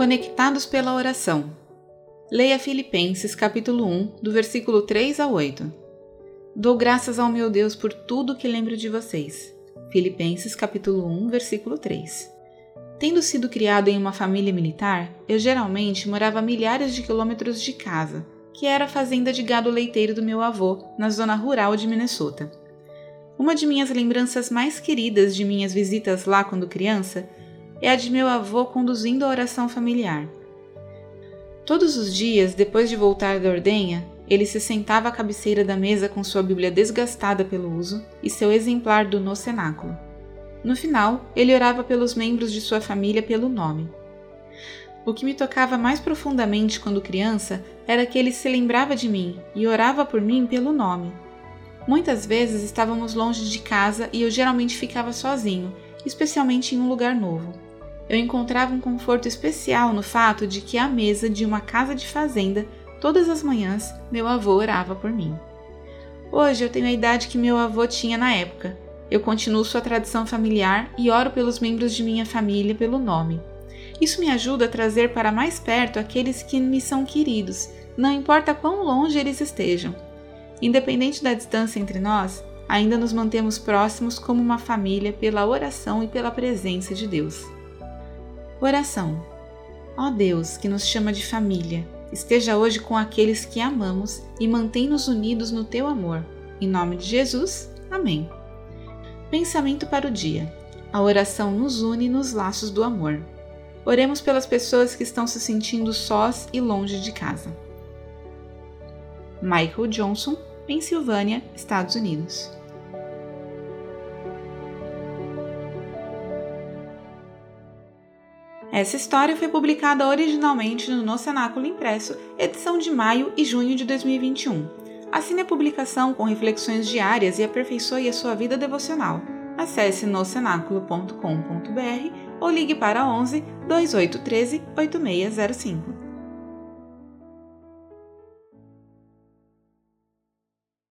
Conectados pela oração. Leia Filipenses capítulo 1, do versículo 3 a 8. Dou graças ao meu Deus por tudo que lembro de vocês. Filipenses capítulo 1, versículo 3. Tendo sido criado em uma família militar, eu geralmente morava a milhares de quilômetros de casa, que era a fazenda de gado leiteiro do meu avô, na zona rural de Minnesota. Uma de minhas lembranças mais queridas de minhas visitas lá quando criança é a de meu avô conduzindo a oração familiar. Todos os dias, depois de voltar da ordenha, ele se sentava à cabeceira da mesa com sua Bíblia desgastada pelo uso e seu exemplar do No Cenáculo. No final, ele orava pelos membros de sua família pelo nome. O que me tocava mais profundamente quando criança era que ele se lembrava de mim e orava por mim pelo nome. Muitas vezes estávamos longe de casa e eu geralmente ficava sozinho, especialmente em um lugar novo eu encontrava um conforto especial no fato de que à mesa de uma casa de fazenda, todas as manhãs, meu avô orava por mim. Hoje eu tenho a idade que meu avô tinha na época. Eu continuo sua tradição familiar e oro pelos membros de minha família pelo nome. Isso me ajuda a trazer para mais perto aqueles que me são queridos, não importa quão longe eles estejam. Independente da distância entre nós, ainda nos mantemos próximos como uma família pela oração e pela presença de Deus. Oração. Ó Deus, que nos chama de família, esteja hoje com aqueles que amamos e mantém-nos unidos no teu amor. Em nome de Jesus. Amém. Pensamento para o dia. A oração nos une nos laços do amor. Oremos pelas pessoas que estão se sentindo sós e longe de casa. Michael Johnson, Pensilvânia, Estados Unidos. Essa história foi publicada originalmente no No Cenáculo Impresso, edição de maio e junho de 2021. Assine a publicação com reflexões diárias e aperfeiçoe a sua vida devocional. Acesse nocenáculo.com.br ou ligue para 11 2813 8605.